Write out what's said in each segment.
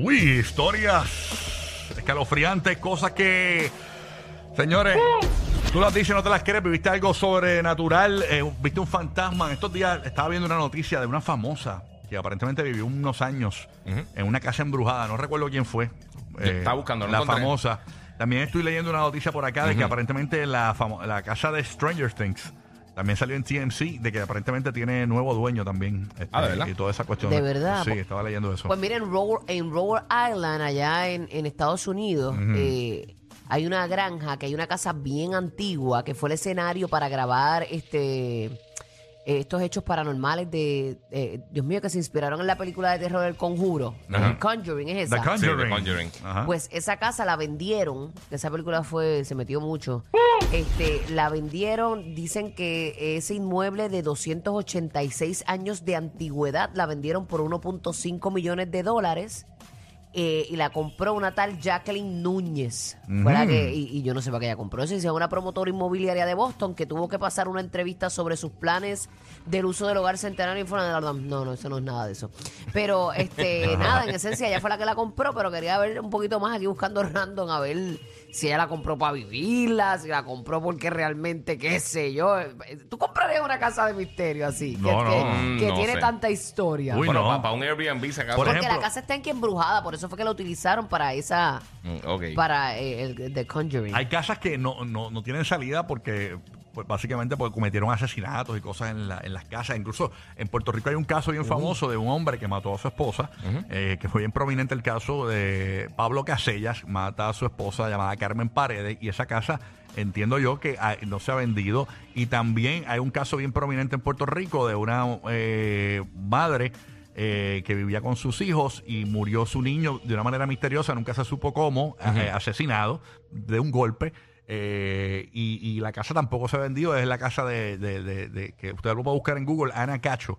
Uy, historias escalofriantes, cosas que, señores, tú las dices, no te las crees, viviste algo sobrenatural, eh, viste un fantasma. En estos días estaba viendo una noticia de una famosa que aparentemente vivió unos años en una casa embrujada, no recuerdo quién fue. Eh, estaba buscando, no La encontré. famosa. También estoy leyendo una noticia por acá de que aparentemente la, famo- la casa de Stranger Things también salió en TMC, de que aparentemente tiene nuevo dueño también. este, Ah, ¿de verdad? Y toda esa cuestión. ¿De verdad? Sí, estaba leyendo eso. Pues miren, en Rhode, en Rhode Island, allá en, en Estados Unidos, eh, hay una granja, que hay una casa bien antigua, que fue el escenario para grabar este eh, estos hechos paranormales de, eh, Dios mío, que se inspiraron en la película de terror El Conjuro. Ajá. El Conjuring es The esa. Sí, The Conjuring. Ajá. Pues esa casa la vendieron, que esa película fue, se metió mucho. Este, la vendieron, dicen que ese inmueble de 286 años de antigüedad la vendieron por 1.5 millones de dólares. Eh, y la compró una tal Jacqueline Núñez. Fue la que- y, y yo no sé para qué ella compró eso. Dice una promotora inmobiliaria de Boston que tuvo que pasar una entrevista sobre sus planes del uso del hogar centenario. y fue una- No, no, eso no es nada de eso. Pero, este, nada, en esencia, ella fue la que la compró, pero quería ver un poquito más aquí buscando random a ver si ella la compró para vivirla, si la compró porque realmente, qué sé yo. ¿Tú comprarías una casa de misterio así? que, No, no. que- Mm, que no tiene sé. tanta historia. Uy, bueno, no. para, un Airbnb se acaba. Por porque ejemplo- la casa está en que embrujada, por eso fue que la utilizaron para esa, Mm, ok. para eh, el The Conjuring. Hay casas que no, no, no tienen salida porque pues, básicamente porque cometieron asesinatos y cosas en, la- en las casas. Incluso en Puerto Rico hay un caso bien famoso de un hombre que mató a su esposa, eh, que fue bien prominente el caso de Pablo Casellas, mata a su esposa llamada Carmen Paredes y esa casa entiendo yo que ah, no se ha vendido. Y también hay un caso bien prominente en Puerto Rico de una eh, madre eh, que vivía con sus hijos y murió su niño de una manera misteriosa, nunca se supo cómo, eh, asesinado de un golpe. eh, y, y la casa tampoco se ha vendido, es la casa de, de- de- de- que usted lo puede buscar en Google, Ana Cacho.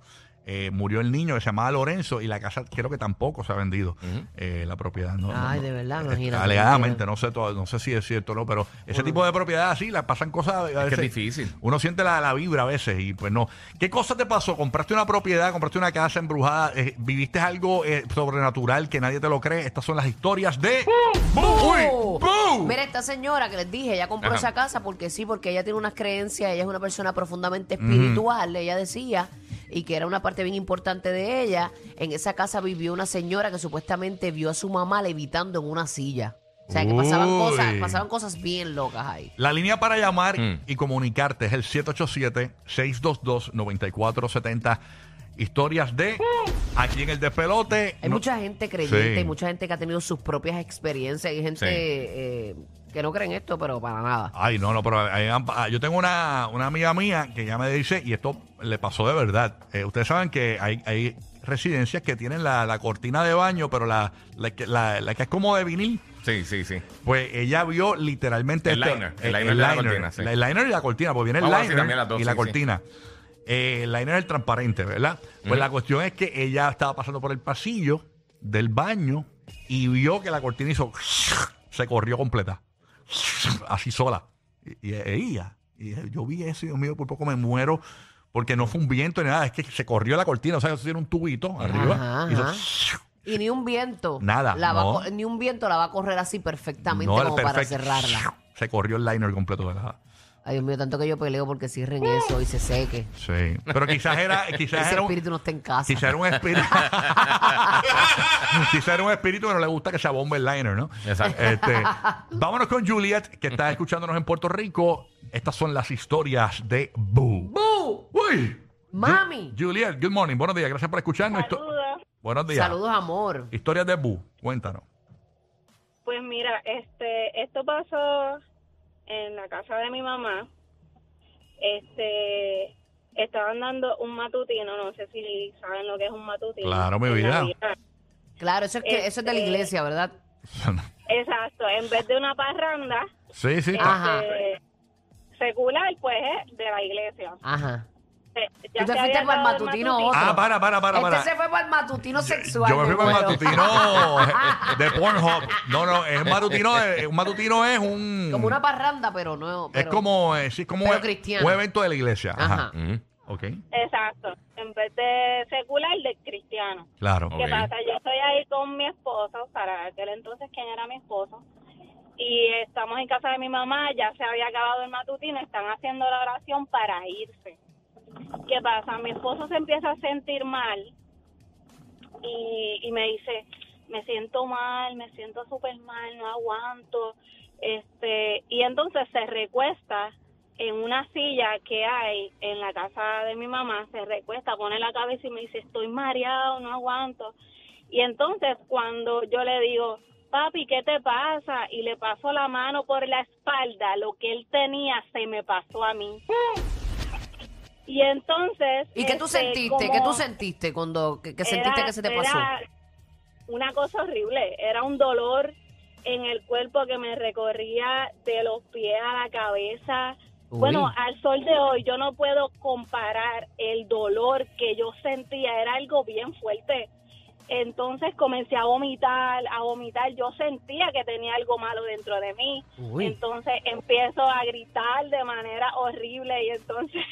Eh, murió el niño que se llamaba Lorenzo y la casa creo que tampoco se ha vendido eh, la propiedad. No, no, Ay, no. de verdad, imagínate. Alegadamente, no sé, todo- no sé si es cierto o no, pero ese tipo de propiedades así, las pasan cosas a que veces. es difícil. Uno siente la, la vibra a veces y pues no. ¿Qué cosa te pasó? ¿Compraste una propiedad? ¿Compraste una casa embrujada? eh, ¿Viviste algo eh, sobrenatural que nadie te lo cree? Estas son las historias de... ¡Uy! ¡Boo! Mira, esta señora que les dije, ella compró Ajá. esa casa porque sí, porque ella tiene unas creencias, ella es una persona profundamente espiritual, ella decía, y que era una parte bien importante de ella. En esa casa vivió una señora que supuestamente vio a su mamá levitando en una silla. O sea, que pasaban Uy. cosas, pasaban cosas bien locas ahí. La línea para llamar Mm. y comunicarte es el 787-622-9470. Historias de aquí en el despelote. Hay No- mucha gente creyente, Sí. hay mucha gente que ha tenido sus propias experiencias, hay gente Sí. eh, que no cree en esto, pero para nada. Ay, no, no, pero han- ah, yo tengo una, una amiga mía que ya me dice, y esto le pasó de verdad. Eh, ustedes saben que hay, hay residencias que tienen la, la cortina de baño, pero la, la, que- la- la que es como de vinil. Sí, sí, sí. Pues ella vio literalmente El este- liner, el liner de la cortina, sí. El liner y la cortina, pues viene el Vamos a decir liner también las dos, y la sí, sí. cortina. Eh, el liner es el transparente, ¿verdad? Pues la cuestión es que ella estaba pasando por el pasillo del baño y vio que la cortina hizo se corrió completa. Así sola. Y, y ella. Y yo vi eso Dios mío, por poco me muero. Porque no fue un viento ni nada, es que se corrió la cortina, o sea, eso tiene un tubito arriba. Ajá, hizo ajá. Y ni un viento. Nada, la va a no. co- ni un viento la va a correr así perfectamente No, como para cerrarla. Se corrió el liner completo de la. Ay, Dios mío, tanto que yo peleo porque cierren eso y se seque. Sí. Pero quizás era, quizás Ese era un, espíritu no está en casa. quizás era un espíritu. quizás era un espíritu que no le gusta que se abombe el liner, ¿no? Exacto. Este, vámonos con Juliet, que está escuchándonos en Puerto Rico. Estas son las historias de Boo. ¡Bu! Uy. ¡Mami! Ju- Juliet, good morning. Buenos días. Gracias por escucharnos. Histo- Saludos. Buenos días. Saludos, amor. Historias de Boo. Cuéntanos. Pues mira, este, esto pasó en casa de mi mamá, este, estaban dando un matutino, no sé si saben lo que es un matutino. Claro, mi vida. Claro, eso es, que, eso es de la Este- iglesia, ¿verdad? Exacto, en vez de una parranda sí, sí. está- Ajá. este, secular, pues es de la iglesia. Ajá. Eh, ¿Tú ya te se fuiste para el matutino matutino. otro? Ah, para, para, para, este para. se fue para el matutino sexual. Yo me fui para el matutino de Pornhub. No, no, es un matutino. de- un matutino es un. Como una parranda, pero no. Es pero- como, eh, sí, es como pero un, cristiano. un evento de la iglesia. Ajá. Ajá. Ujú. Ok, Exacto, en vez de secular, de cristiano. claro. ¿Qué Ok. pasa? Yo estoy ahí con mi esposo, para aquel entonces quien era mi esposo, y estamos en casa de mi mamá, ya se había acabado el matutino, están haciendo la oración para irse. ¿Qué pasa? Mi esposo se empieza a sentir mal y, me dice, me siento mal, me siento súper mal, no aguanto. este Y entonces se recuesta en una silla que hay en la casa de mi mamá, se recuesta, pone la cabeza y me dice, estoy mareado, no aguanto. Y entonces cuando yo le digo, papi, ¿qué te pasa? Y le paso la mano por la espalda, lo que él tenía se me pasó a mí. Y entonces... ¿Y qué tú este, sentiste? ¿Qué tú sentiste cuando que, que sentiste que se te pasó? era una cosa horrible. Era un dolor en el cuerpo que me recorría de los pies a la cabeza. Uy. Bueno, al sol de hoy yo no puedo comparar el dolor que yo sentía. Era algo bien fuerte. Entonces comencé a vomitar, a vomitar. Yo sentía que tenía algo malo dentro de mí. Uy. Entonces empiezo a gritar de manera horrible y entonces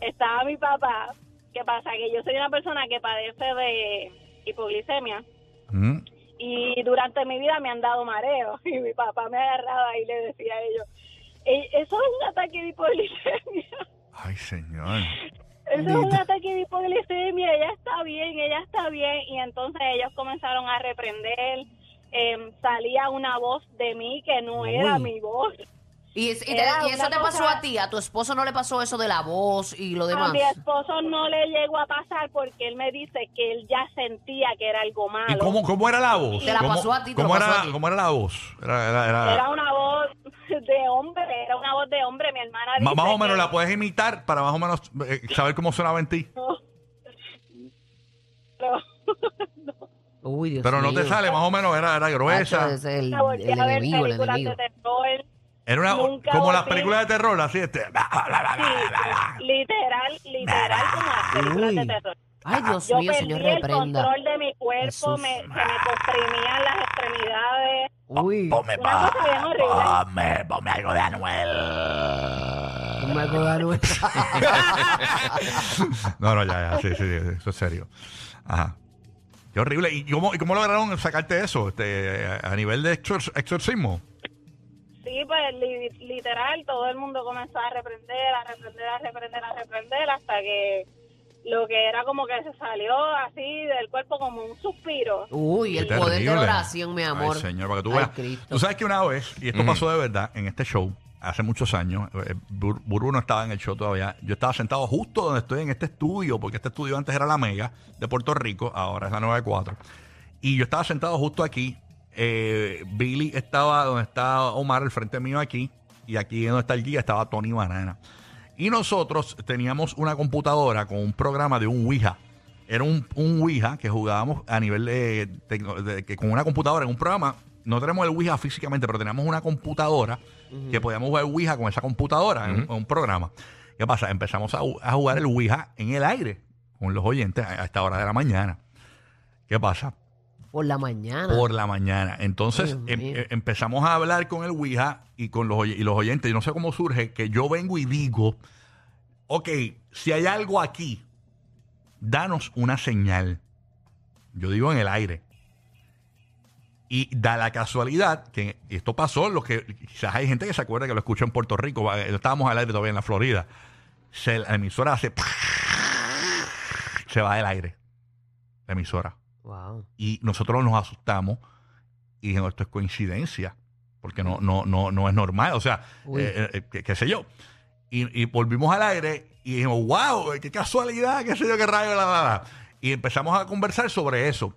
estaba mi papá. ¿Qué pasa? Que yo soy una persona que padece de hipoglicemia Mm. y durante mi vida me han dado mareos y mi papá me agarraba y le decía a ellos, "Eh, eso es un ataque de hipoglicemia. Ay, señor. Eso es un ataque de hipoglicemia, ella está bien, ella está bien. Y entonces ellos comenzaron a reprender. em, salía una voz de mí que no era mi voz. ¿Y, es- y te- y eso te pasó cosa- a ti? ¿A tu esposo no le pasó eso de la voz y lo A demás? mi esposo no le llegó a pasar porque él me dice que él ya sentía que era algo malo. ¿Y cómo, cómo era la voz? Te la ¿Cómo- pasó a ti, te ¿cómo lo pasó era, a ti. ¿Cómo era la voz? Era, era, era- Era una voz de hombre, era una voz de hombre. Mi hermana Ma- dice más o menos que- la puedes imitar para más o menos eh, saber cómo sonaba en ti. No. Uy, Dios Pero no te mío. sale, más o menos era, era gruesa. es el, el a ver enemigo, el películas enemigo. Era una, Nunca como las películas de terror, así este. Sí, literal, literal como las películas Uy. de terror. Ay, Dios Yo mío, perdí señor, el reprenda. control de mi cuerpo, Jesús. me, se me comprimían las extremidades. Uy, Ponme, Una cosa bien horrible. ponme, ponme algo de Anuel. no me acuerdo de No, no, ya, ya, sí, sí, sí, eso es serio. Ajá. Qué horrible. ¿Y cómo, y cómo lograron sacarte eso? Este, a nivel de exor- exorcismo. Pues li- literal, todo el mundo comenzó a reprender, a reprender, a reprender, a reprender, hasta que lo que era como que se salió así del cuerpo como un suspiro. Uy, el Qué poder de la oración, mi amor. Ay, señor, para que tú Ay, veas. Cristo. Tú sabes que una vez, y esto Ujú. pasó de verdad en este show, hace muchos años, eh, Bur- Burbu no estaba en el show todavía. Yo estaba sentado justo donde estoy en este estudio, porque este estudio antes era la Mega de Puerto Rico, ahora es la 94. Y yo estaba sentado justo aquí. Eh, Billy estaba donde está Omar, al frente mío aquí. Y aquí donde está el guía estaba Tony Banana. Y nosotros teníamos una computadora con un programa de un Ouija. Era un, un Ouija que jugábamos a nivel de, tecno- de- que con una computadora en un programa. No tenemos el Ouija físicamente, pero teníamos una computadora que podíamos jugar Ouija con esa computadora en, un- en un programa. ¿Qué pasa? Empezamos a jugar el Ouija en el aire con los oyentes a a esta hora de la mañana. ¿Qué pasa? Por la mañana. por la mañana. Entonces em- eh, empezamos a hablar con el Ouija y con los, oy- y los oyentes. Y no sé cómo surge que yo vengo y digo, ok, si hay algo aquí, danos una señal. Yo digo en el aire. Y da la casualidad que esto pasó, lo que quizás hay gente que se acuerda que lo escuchó en Puerto Rico, va, eh, estábamos al aire todavía en la Florida. Se, la emisora hace se va del aire. La emisora Wow. y nosotros nos asustamos y dijimos esto es coincidencia porque no no no no es normal o sea eh, eh, qué, qué sé yo y, y volvimos al aire y dijimos wow qué casualidad qué sé yo qué rayo la, la, la". y empezamos a conversar sobre eso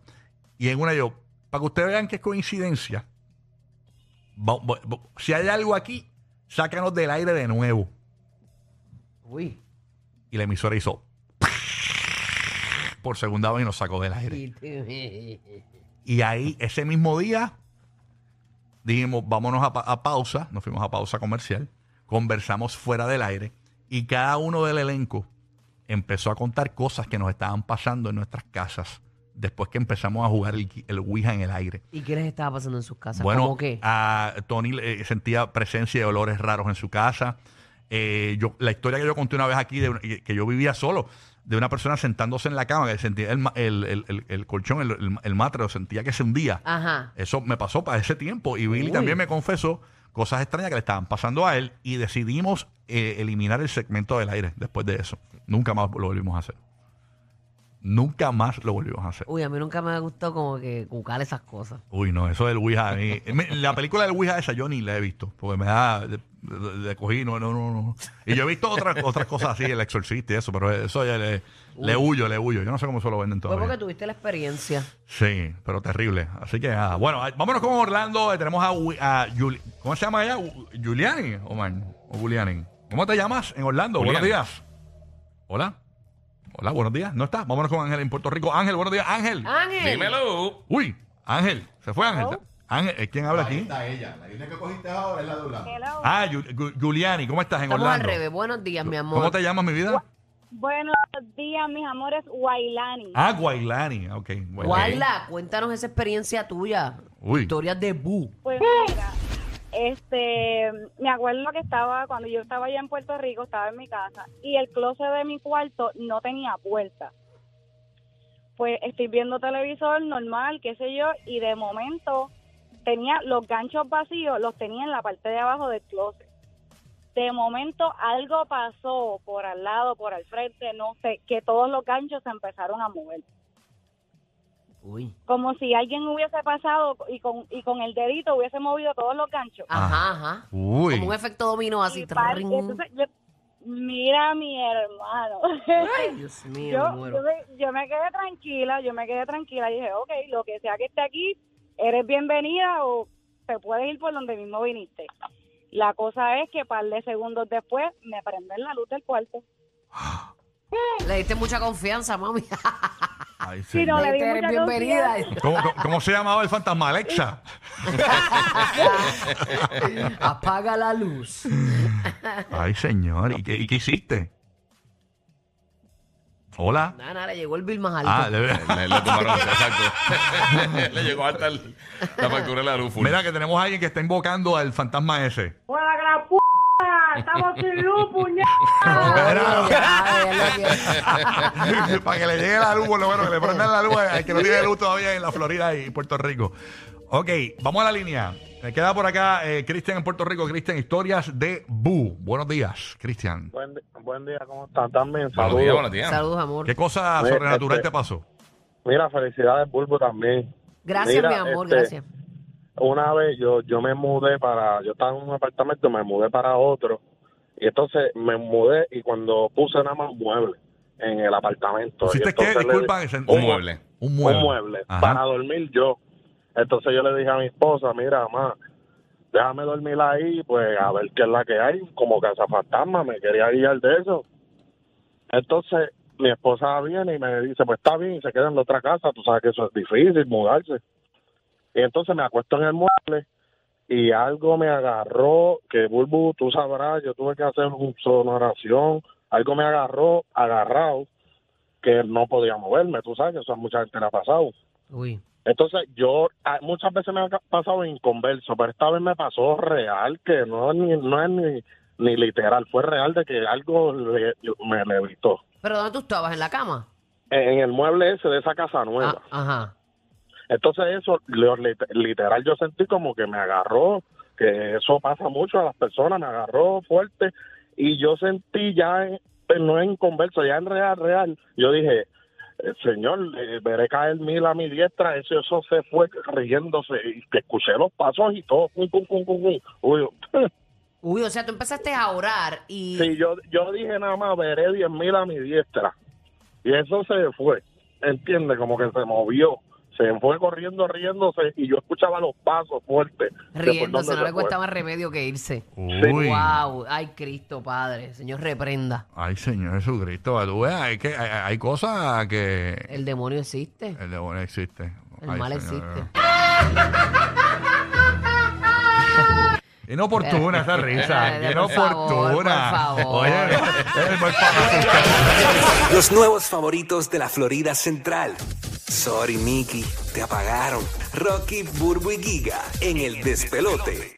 y en una yo para que ustedes vean que es coincidencia si hay algo aquí sácanos del aire de nuevo. Uy. Y la emisora hizo por segunda vez y nos sacó del aire. Y- ahí, ese mismo día, dijimos, vámonos a, pa- a pausa, nos fuimos a pausa comercial, conversamos fuera del aire y cada uno del elenco empezó a contar cosas que nos estaban pasando en nuestras casas después que empezamos a jugar el, el Ouija en el aire. ¿Y qué les estaba pasando en sus casas? Bueno, ¿Cómo qué? a Tony eh, sentía presencia de olores raros en su casa. Eh, yo, la historia que yo conté una vez aquí, de que yo vivía solo, de una persona sentándose en la cama, que sentía el, ma- el, el- el- el colchón, el, el, el matre, lo sentía que se hundía. Ajá. Eso me pasó para ese tiempo. Y Billy Uy. también me confesó cosas extrañas que le estaban pasando a él y decidimos eh, eliminar el segmento del aire después de eso. Nunca más lo volvimos a hacer. Nunca más lo volvimos a hacer. Uy, a mí nunca me gustó como que cucar esas cosas. Uy, no, eso del Ouija. a mí- me- la película del Ouija esa yo ni la he visto, porque me da de cogí, no, no, no, no. Y yo he visto otras otras cosas así, el exorcista y eso, pero eso ya le, le huyo, le huyo. Yo no sé cómo se lo venden Fue porque tuviste la experiencia. Sí, pero terrible. Así que nada. Bueno, ay, vámonos con Orlando. Eh, Tenemos a, Wi- a Juli- ¿Cómo se llama ella? U- Giuliani, Omar. O Giuliani. ¿Cómo te llamas en Orlando? Julián. Buenos días. Hola. Hola, buenos días. ¿No está? Vámonos con Ángel en Puerto Rico. Ángel, buenos días. Ángel. Ángel. Dímelo. Uy, Ángel. Se fue Ángel. Ángel, ¿eh, ¿quién habla aquí? está ella. La línea que cogiste ahora es la de Orlando. Hello. Ah, Giuliani, ¿cómo estás en Estamos al Orlando? revés. Buenos días, mi amor. ¿Cómo te llamas, mi vida? Buenos días, mis amores. Wailani. Ah, Guailani. Ok. Guailani. Guayla, cuéntanos esa experiencia tuya. Uy. Historias de Bu. Pues mira, este, me acuerdo que estaba, cuando yo estaba allá en Puerto Rico, estaba en mi casa, y el closet de mi cuarto no tenía puerta. Pues estoy viendo televisor normal, qué sé yo, y de momento tenía los ganchos vacíos, los tenía en la parte de abajo del closet. De momento algo pasó por al lado, por al frente, no sé, que todos los ganchos se empezaron a mover. Uy. Como si alguien hubiese pasado y con, y con el dedito hubiese movido todos los ganchos. Ajá, ajá. Uy. Como un efecto dominó así. Y par- entonces yo- mira mi hermano. Ay, Dios mío, me yo, muero. yo, me, yo me quedé tranquila, yo me quedé tranquila y dije, ok, lo que sea que esté aquí, eres bienvenida o te puedes ir por donde mismo viniste. La cosa es que par de segundos después me prenden la luz del cuarto. Le diste mucha confianza, mami. Ay, Sí, no, le di Eres mucha bienvenida. confianza. ¿Cómo, cómo- cómo se llamaba el fantasma? Alexa. Apaga la luz. Ay, señor. ¿Y qué, y qué hiciste? Hola. Nada, nada, le llegó el bill más alto. Ah, le- Le, le tomaron, exacto. le llegó hasta el- la factura de la luz. full. mira que tenemos a alguien que está invocando al fantasma ese. ¡Estamos sin luz, ya. Para que le llegue la luz, por lo menos que le prendan la luz al que no tiene luz todavía en la Florida y Puerto Rico. Ok, vamos a la línea. Me queda por acá eh, Cristian en Puerto Rico. Cristian, historias de Bu. Buenos días, Cristian. Buen, buen día, ¿cómo están? También, Buenos saludos. días, buenos días. Saludos, amor. ¿Qué cosa Mira, sobrenatural este- te pasó? Mira, felicidades, Bulbo, también. Gracias, Mira, mi amor, este, gracias. Una vez yo yo me mudé para, yo estaba en un apartamento, me mudé para otro, y entonces me mudé y cuando puse nada más mueble en el apartamento. y ¿Pusiste qué? entonces le- Disculpa. ese- Un mueble. Un Un mueble. mueble, Ajá. para dormir yo. Entonces yo le dije a mi esposa, mira, mamá, déjame dormir ahí, pues a ver qué es la que hay, como casa fantasma, me quería guiar de eso. Entonces mi esposa viene y me dice, pues está bien, se queda en la otra casa, tú sabes que eso es difícil, mudarse. Y entonces me acuesto en el mueble y algo me agarró, que Bulbu, tú sabrás, yo tuve que hacer una sonoración, algo me agarró, agarrado, que no podía moverme, tú sabes eso a mucha gente le ha pasado. Uy. Entonces yo a- muchas veces me ha pasado inconverso, pero esta vez me pasó real, que no, es ni, no es ni, ni literal, fue real de que algo le- me levitó. ¿Pero dónde tú estabas? ¿En la cama? En, en el mueble ese de esa casa nueva. Ah, ajá. Entonces eso, literal, yo sentí como que me agarró, que eso pasa mucho a las personas, me agarró fuerte y yo sentí ya, en- no en converso, ya en real, real, yo dije, eh, señor, eh, veré caer mil a mi diestra, eso, eso se fue riéndose y que escuché los pasos y todo, pum, pum. Uy, Uy, o sea, tú empezaste a orar y... sí, yo, yo dije nada más, veré diez mil a mi diestra y eso se fue, entiende, como que se movió, se fue corriendo, riéndose, y yo escuchaba los pasos fuertes. Riéndose, no le cuesta más remedio que irse. Uy. Wow, ay Cristo Padre, Señor reprenda. Ay, Señor Jesucristo. Tú veas, hay, que, hay, hay cosas que El demonio existe. el demonio existe. El Ay, mal Señor. existe. Inoportuna esa risa. Por favor, inoportuna. por favor. Oye, es muy para Los nuevos favoritos de la Florida Central. Sorry, Mickey, te apagaron. Rocky, Burbu y Giga en el despelote.